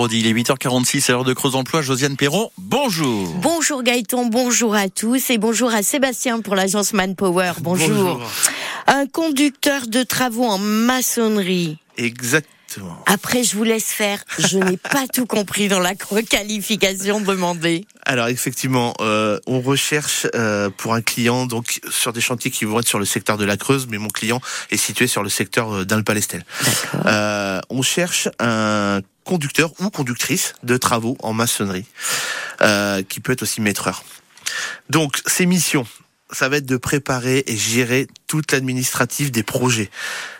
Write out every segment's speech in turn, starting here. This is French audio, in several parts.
Il est 8h46 à l'heure de Creuse Emploi. Josiane Perron, bonjour. Bonjour Gaëtan, bonjour à tous et bonjour à Sébastien pour l'agence Manpower. Bonjour. bonjour. Un conducteur de travaux en maçonnerie. Exactement. Après, je vous laisse faire. Je n'ai pas tout compris dans la qualification demandée. Alors effectivement, euh, on recherche euh, pour un client donc sur des chantiers qui vont être sur le secteur de la Creuse, mais mon client est situé sur le secteur euh, d'Alpalestel. Euh, on cherche un conducteur ou conductrice de travaux en maçonnerie, euh, qui peut être aussi maîtreur. Donc, ces missions, ça va être de préparer et gérer toute l'administratif des projets,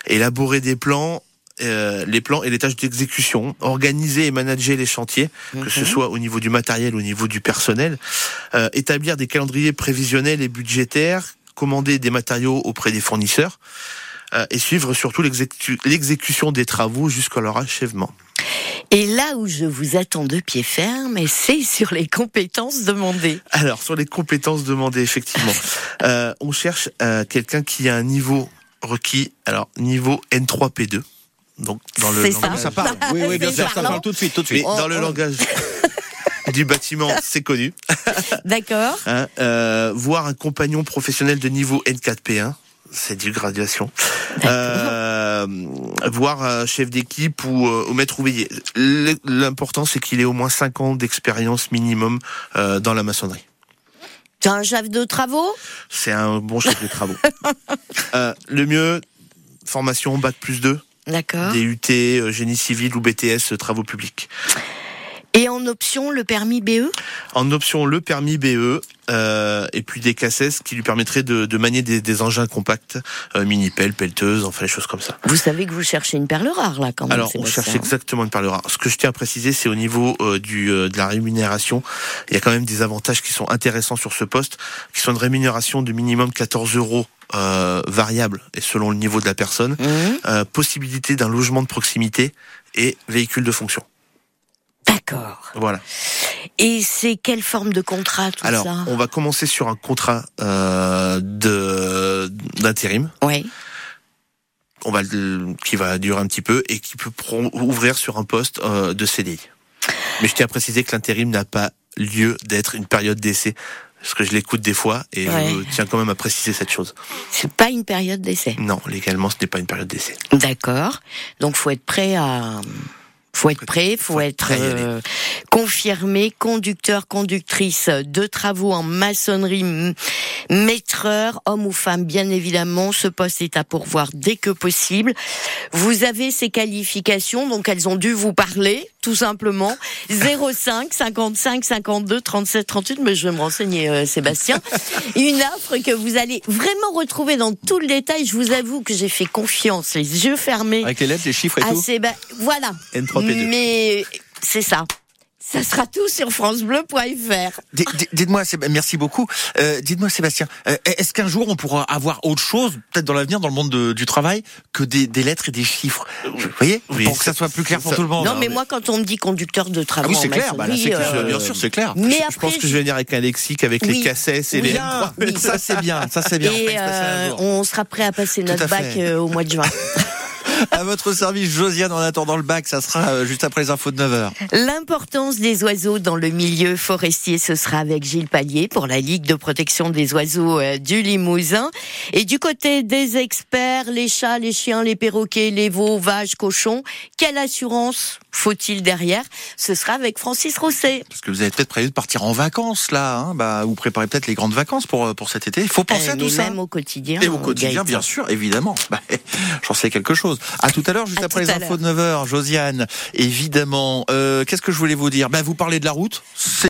élaborer des plans, euh, les plans et les tâches d'exécution, organiser et manager les chantiers, que ce mhm. soit au niveau du matériel ou au niveau du personnel, euh, établir des calendriers prévisionnels et budgétaires, commander des matériaux auprès des fournisseurs, euh, et suivre surtout l'exécution des travaux jusqu'à leur achèvement. Et là où je vous attends de pied ferme, c'est sur les compétences demandées. Alors, sur les compétences demandées, effectivement. euh, on cherche euh, quelqu'un qui a un niveau requis, alors niveau N3P2. Donc, dans le ça. ça parle. Oui, oui, bien sûr, ça parle tout de suite, tout de suite. Mais dans le langage du bâtiment, c'est connu. D'accord. Hein, euh, voir un compagnon professionnel de niveau N4P1 c'est du graduation. Euh, voir un chef d'équipe ou, euh, ou maître ouvrier. L'important, c'est qu'il ait au moins 5 ans d'expérience minimum euh, dans la maçonnerie. C'est un chef de travaux? C'est un bon chef de travaux. euh, le mieux, formation bac plus 2. D'accord. DUT, euh, génie civil ou BTS, travaux publics. Et en option, le permis BE En option, le permis BE, euh, et puis des cassettes qui lui permettraient de, de manier des, des, engins compacts, euh, mini-pelle, pelleteuse, enfin les choses comme ça. Vous savez que vous cherchez une perle rare, là, quand même. Alors, on cherche exactement une perle rare. Ce que je tiens à préciser, c'est au niveau euh, du, euh, de la rémunération. Il y a quand même des avantages qui sont intéressants sur ce poste, qui sont une rémunération de minimum 14 euros euh, variable et selon le niveau de la personne, mmh. euh, possibilité d'un logement de proximité et véhicule de fonction. D'accord. Voilà. Et c'est quelle forme de contrat tout Alors, ça? on va commencer sur un contrat euh, de d'intérim. Oui. On va qui va durer un petit peu et qui peut ouvrir sur un poste euh, de CDI. Mais je tiens à préciser que l'intérim n'a pas lieu d'être une période d'essai. Parce que je l'écoute des fois et ouais. je tiens quand même à préciser cette chose. C'est pas une période d'essai? Non, légalement, ce n'est pas une période d'essai. D'accord. Donc, faut être prêt à faut être prêt, faut, faut être euh, confirmé, conducteur, conductrice de travaux en maçonnerie, maîtreur, homme ou femme, bien évidemment. Ce poste est à pourvoir dès que possible. Vous avez ces qualifications, donc elles ont dû vous parler, tout simplement. 05 55 52 37 38, mais je vais me renseigner, euh, Sébastien. Une offre que vous allez vraiment retrouver dans tout le détail. Je vous avoue que j'ai fait confiance, les yeux fermés. Avec les lettres, les chiffres et tout. Séba... Voilà. N3P2. Mais c'est ça. Ça sera tout sur francebleu.fr. Dites-moi, merci beaucoup. Euh, Dites-moi, Sébastien, euh, est-ce qu'un jour on pourra avoir autre chose, peut-être dans l'avenir, dans le monde de, du travail, que des, des, lettres et des chiffres? Vous voyez? Oui, Pour que ça soit plus clair pour ça, tout le monde. Non, mais moi, quand on me dit conducteur de travail, ah oui, c'est clair. Bah, là, clair. Euh, bien sûr, c'est clair. Mais je, après, je pense que je vais venir avec un lexique avec oui. les cassettes et oui, les. Oui. Ça, c'est bien. Ça, c'est bien. Et euh, on sera prêt à passer notre bac euh, au mois de juin. à votre service, Josiane, en attendant le bac, ça sera juste après les infos de 9h. L'importance des oiseaux dans le milieu forestier, ce sera avec Gilles Pallier pour la Ligue de protection des oiseaux du Limousin. Et du côté des experts, les chats, les chiens, les perroquets, les veaux, vaches, cochons, quelle assurance faut-il derrière? Ce sera avec Francis Rosset. Parce que vous avez peut-être prévu de partir en vacances là, hein bah, vous préparez peut-être les grandes vacances pour, pour cet été. Il faut penser euh, à tout ça. Même au quotidien. Et au quotidien, Gaëtan. bien sûr, évidemment. Bah, J'en sais quelque chose. À tout à l'heure, juste à après les infos de 9h, Josiane. Évidemment. Euh, Qu'est-ce que je voulais vous dire? Bah, Vous parlez de la route.